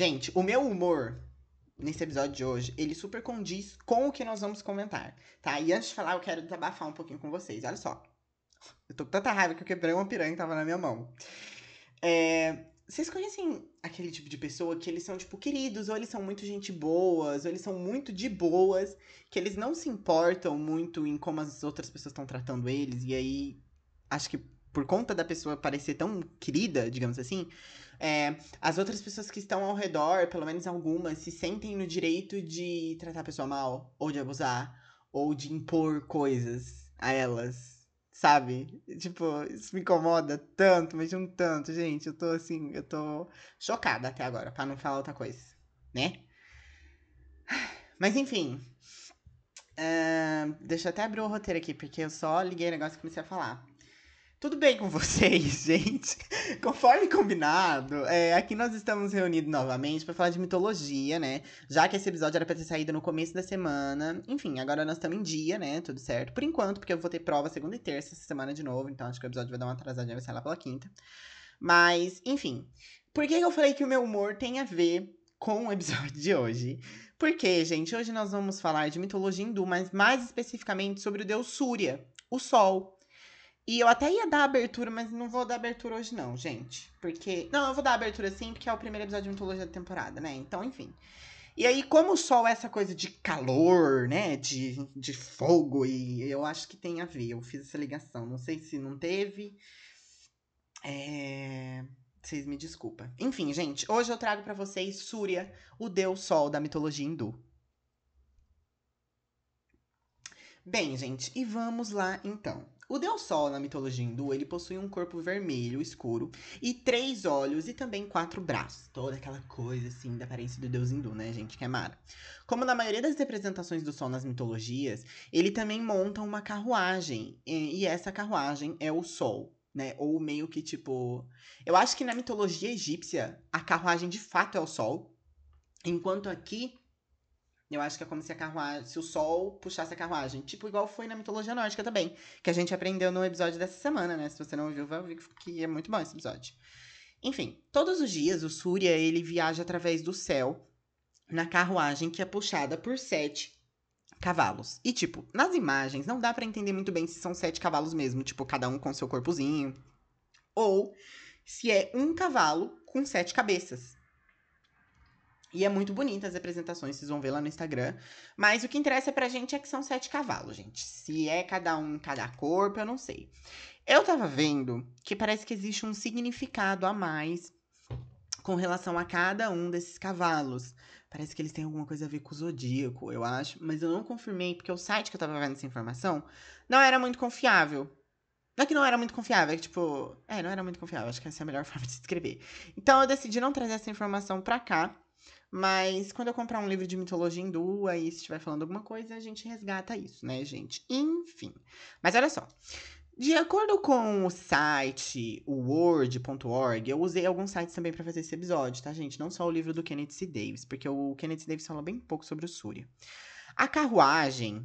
Gente, o meu humor nesse episódio de hoje, ele super condiz com o que nós vamos comentar, tá? E antes de falar, eu quero desabafar um pouquinho com vocês. Olha só. Eu tô com tanta raiva que eu quebrei uma piranha que tava na minha mão. É, vocês conhecem aquele tipo de pessoa que eles são, tipo, queridos, ou eles são muito gente boas, ou eles são muito de boas, que eles não se importam muito em como as outras pessoas estão tratando eles, e aí acho que por conta da pessoa parecer tão querida, digamos assim, é, as outras pessoas que estão ao redor, pelo menos algumas, se sentem no direito de tratar a pessoa mal, ou de abusar, ou de impor coisas a elas sabe? Tipo, isso me incomoda tanto, mas um tanto, gente. Eu tô assim, eu tô chocada até agora, para não falar outra coisa, né? Mas enfim. Uh, deixa eu até abrir o roteiro aqui, porque eu só liguei o negócio e comecei a falar. Tudo bem com vocês, gente? Conforme combinado, é, aqui nós estamos reunidos novamente para falar de mitologia, né? Já que esse episódio era pra ter saído no começo da semana. Enfim, agora nós estamos em dia, né? Tudo certo. Por enquanto, porque eu vou ter prova segunda e terça essa semana de novo, então acho que o episódio vai dar uma atrasadinha, vai sair lá pela quinta. Mas, enfim. Por que eu falei que o meu humor tem a ver com o episódio de hoje? Porque, gente, hoje nós vamos falar de mitologia hindu, mas mais especificamente sobre o deus Surya, o Sol. E eu até ia dar abertura, mas não vou dar abertura hoje, não, gente. Porque. Não, eu vou dar abertura sim, porque é o primeiro episódio de mitologia da temporada, né? Então, enfim. E aí, como o sol é essa coisa de calor, né? De, de fogo, e eu acho que tem a ver. Eu fiz essa ligação. Não sei se não teve. É. Vocês me desculpem. Enfim, gente, hoje eu trago para vocês Surya, o deus sol da mitologia hindu. Bem, gente, e vamos lá então. O deus Sol na mitologia hindu, ele possui um corpo vermelho escuro e três olhos e também quatro braços. Toda aquela coisa assim da aparência do deus hindu, né, gente, que é mara. Como na maioria das representações do Sol nas mitologias, ele também monta uma carruagem e essa carruagem é o Sol, né? Ou meio que tipo, eu acho que na mitologia egípcia a carruagem de fato é o Sol, enquanto aqui eu acho que é como se a carruagem, se o sol puxasse a carruagem. Tipo, igual foi na mitologia nórdica também. Que a gente aprendeu no episódio dessa semana, né? Se você não ouviu, vai ouvir que é muito bom esse episódio. Enfim, todos os dias o Surya, ele viaja através do céu na carruagem que é puxada por sete cavalos. E, tipo, nas imagens não dá para entender muito bem se são sete cavalos mesmo. Tipo, cada um com seu corpozinho. Ou se é um cavalo com sete cabeças. E é muito bonita as apresentações, vocês vão ver lá no Instagram. Mas o que interessa pra gente é que são sete cavalos, gente. Se é cada um, cada corpo, eu não sei. Eu tava vendo que parece que existe um significado a mais com relação a cada um desses cavalos. Parece que eles têm alguma coisa a ver com o zodíaco, eu acho. Mas eu não confirmei, porque o site que eu tava vendo essa informação não era muito confiável. Não é que não era muito confiável, é que, tipo. É, não era muito confiável. Acho que essa é a melhor forma de descrever. Então eu decidi não trazer essa informação pra cá. Mas quando eu comprar um livro de mitologia hindu, aí se estiver falando alguma coisa, a gente resgata isso, né, gente? Enfim. Mas olha só. De acordo com o site, word.org, eu usei alguns sites também para fazer esse episódio, tá, gente? Não só o livro do Kenneth C. Davis, porque o Kenneth C. Davis fala bem pouco sobre o Surya. A carruagem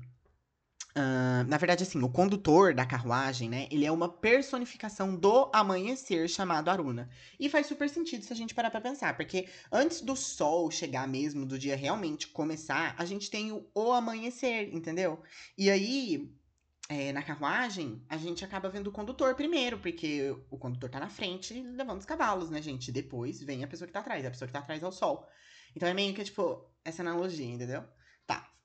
Na verdade, assim, o condutor da carruagem, né? Ele é uma personificação do amanhecer chamado Aruna. E faz super sentido se a gente parar pra pensar, porque antes do sol chegar mesmo, do dia realmente começar, a gente tem o, o amanhecer, entendeu? E aí, é, na carruagem, a gente acaba vendo o condutor primeiro, porque o condutor tá na frente levando os cavalos, né, gente? Depois vem a pessoa que tá atrás, a pessoa que tá atrás é o sol. Então é meio que, tipo, essa analogia, entendeu?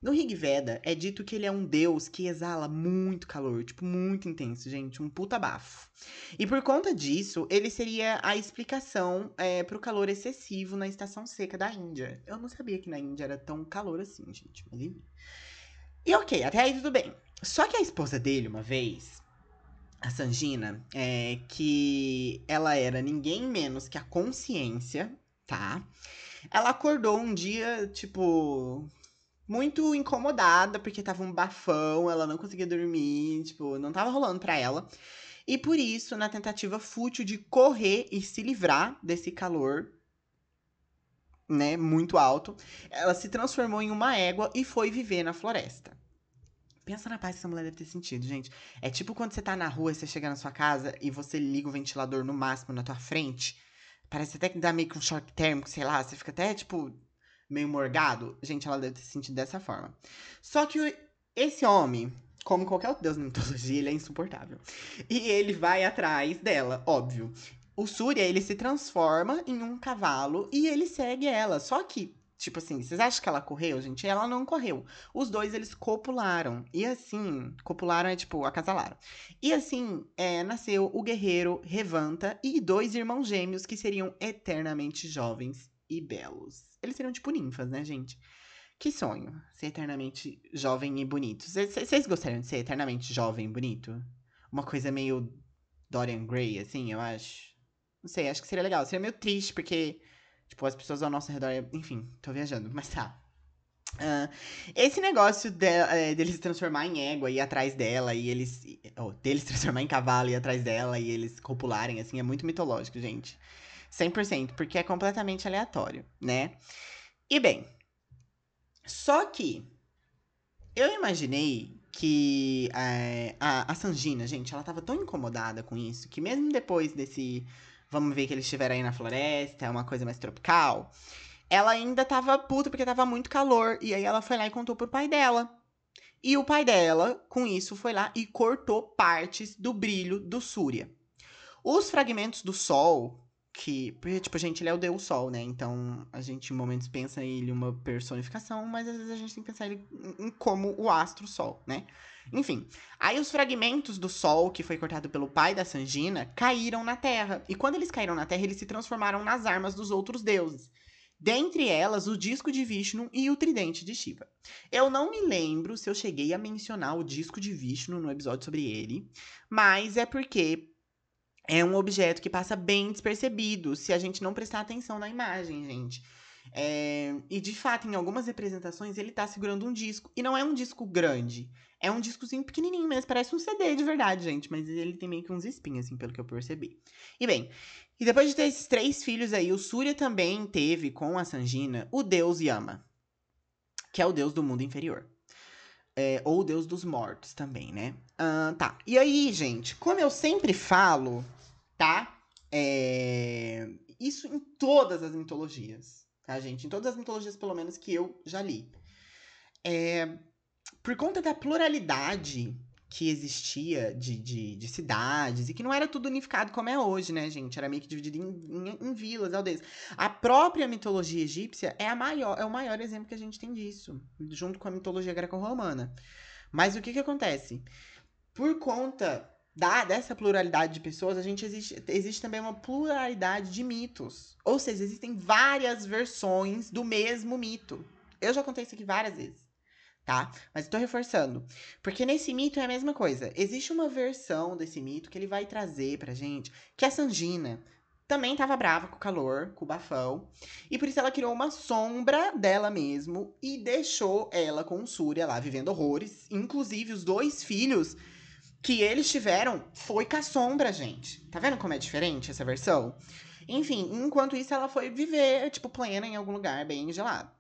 No Rig Veda é dito que ele é um deus que exala muito calor, tipo, muito intenso, gente, um puta bafo. E por conta disso, ele seria a explicação é, pro calor excessivo na estação seca da Índia. Eu não sabia que na Índia era tão calor assim, gente, mas enfim. E ok, até aí tudo bem. Só que a esposa dele, uma vez, a Sangina, é, que ela era ninguém menos que a consciência, tá? Ela acordou um dia, tipo, muito incomodada, porque tava um bafão, ela não conseguia dormir, tipo, não tava rolando pra ela. E por isso, na tentativa fútil de correr e se livrar desse calor, né, muito alto, ela se transformou em uma égua e foi viver na floresta. Pensa na paz que essa mulher deve ter sentido, gente. É tipo quando você tá na rua e você chega na sua casa e você liga o ventilador no máximo na tua frente Parece até que dá meio que um choque térmico, sei lá. Você fica até, tipo, meio morgado. Gente, ela deve ter sentido dessa forma. Só que esse homem, como qualquer outro deus na mitologia, ele é insuportável. E ele vai atrás dela, óbvio. O Surya, ele se transforma em um cavalo e ele segue ela. Só que Tipo assim, vocês acham que ela correu, gente? Ela não correu. Os dois, eles copularam. E assim, copularam é tipo, acasalaram. E assim, é, nasceu o guerreiro Revanta e dois irmãos gêmeos que seriam eternamente jovens e belos. Eles seriam tipo ninfas, né, gente? Que sonho, ser eternamente jovem e bonito. Vocês gostariam de ser eternamente jovem e bonito? Uma coisa meio Dorian Gray, assim, eu acho. Não sei, acho que seria legal. Seria meio triste, porque Tipo, as pessoas ao nosso redor. Enfim, tô viajando, mas tá. Uh, esse negócio de, é, dele se transformar em égua e ir atrás dela, e eles. Oh, dele se transformar em cavalo e ir atrás dela, e eles copularem, assim, é muito mitológico, gente. 100%, porque é completamente aleatório, né? E bem. Só que. Eu imaginei que é, a, a Sangina, gente, ela tava tão incomodada com isso que mesmo depois desse vamos ver que eles estiveram aí na floresta, é uma coisa mais tropical. Ela ainda tava puta porque tava muito calor. E aí ela foi lá e contou pro pai dela. E o pai dela, com isso, foi lá e cortou partes do brilho do Súria. Os fragmentos do sol, que. Porque, tipo, gente, ele é o Deus Sol, né? Então a gente em momentos pensa ele uma personificação, mas às vezes a gente tem que pensar ele em como o astro Sol, né? Enfim, aí os fragmentos do sol que foi cortado pelo pai da Sangina caíram na terra. E quando eles caíram na terra, eles se transformaram nas armas dos outros deuses. Dentre elas, o disco de Vishnu e o tridente de Shiva. Eu não me lembro se eu cheguei a mencionar o disco de Vishnu no episódio sobre ele, mas é porque é um objeto que passa bem despercebido se a gente não prestar atenção na imagem, gente. É, e de fato, em algumas representações, ele tá segurando um disco. E não é um disco grande. É um discozinho pequenininho mesmo. Parece um CD de verdade, gente. Mas ele tem meio que uns espinhos, assim, pelo que eu percebi. E bem, e depois de ter esses três filhos aí, o Surya também teve com a Sangina o deus Yama. Que é o deus do mundo inferior. É, ou o deus dos mortos também, né? Uh, tá. E aí, gente, como eu sempre falo, tá? É... Isso em todas as mitologias tá, gente? Em todas as mitologias, pelo menos, que eu já li. É, por conta da pluralidade que existia de, de, de, cidades e que não era tudo unificado como é hoje, né, gente? Era meio que dividido em, em, em, vilas, aldeias. A própria mitologia egípcia é, a maior, é o maior exemplo que a gente tem disso, junto com a mitologia greco-romana. Mas o que que acontece? Por conta da, dessa pluralidade de pessoas, a gente existe, existe também uma pluralidade de mitos. Ou seja, existem várias versões do mesmo mito. Eu já contei isso aqui várias vezes, tá? Mas estou reforçando. Porque nesse mito é a mesma coisa. Existe uma versão desse mito que ele vai trazer pra gente que a Sangina também estava brava com o calor, com o bafão. E por isso ela criou uma sombra dela mesmo e deixou ela com o Súria lá vivendo horrores. Inclusive, os dois filhos que eles tiveram foi com a sombra, gente. Tá vendo como é diferente essa versão? Enfim, enquanto isso ela foi viver, tipo, plena em algum lugar bem gelado.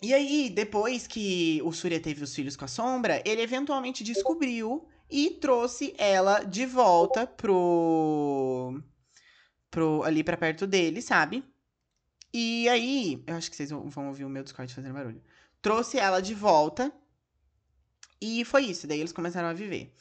E aí, depois que o Surya teve os filhos com a sombra, ele eventualmente descobriu e trouxe ela de volta pro. pro ali para perto dele, sabe? E aí, eu acho que vocês vão ouvir o meu Discord fazendo barulho. Trouxe ela de volta e foi isso, daí eles começaram a viver.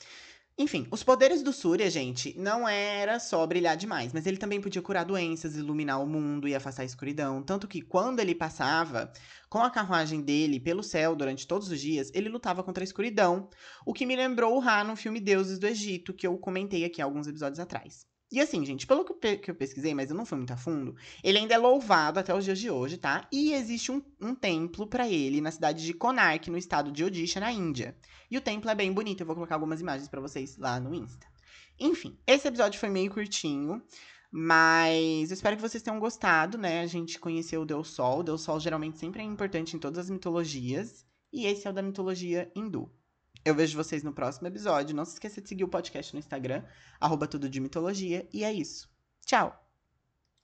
Enfim, os poderes do Surya, gente, não era só brilhar demais, mas ele também podia curar doenças, iluminar o mundo e afastar a escuridão. Tanto que quando ele passava com a carruagem dele pelo céu durante todos os dias, ele lutava contra a escuridão, o que me lembrou o Ra no filme Deuses do Egito, que eu comentei aqui alguns episódios atrás. E assim, gente, pelo que eu pesquisei, mas eu não fui muito a fundo, ele ainda é louvado até os dias de hoje, tá? E existe um, um templo para ele na cidade de Konark, no estado de Odisha, na Índia. E o templo é bem bonito, eu vou colocar algumas imagens para vocês lá no Insta. Enfim, esse episódio foi meio curtinho, mas eu espero que vocês tenham gostado, né? A gente conheceu o Deus Sol. O Deus Sol geralmente sempre é importante em todas as mitologias, e esse é o da mitologia hindu. Eu vejo vocês no próximo episódio. Não se esqueça de seguir o podcast no Instagram, arroba tudo de mitologia. E é isso. Tchau!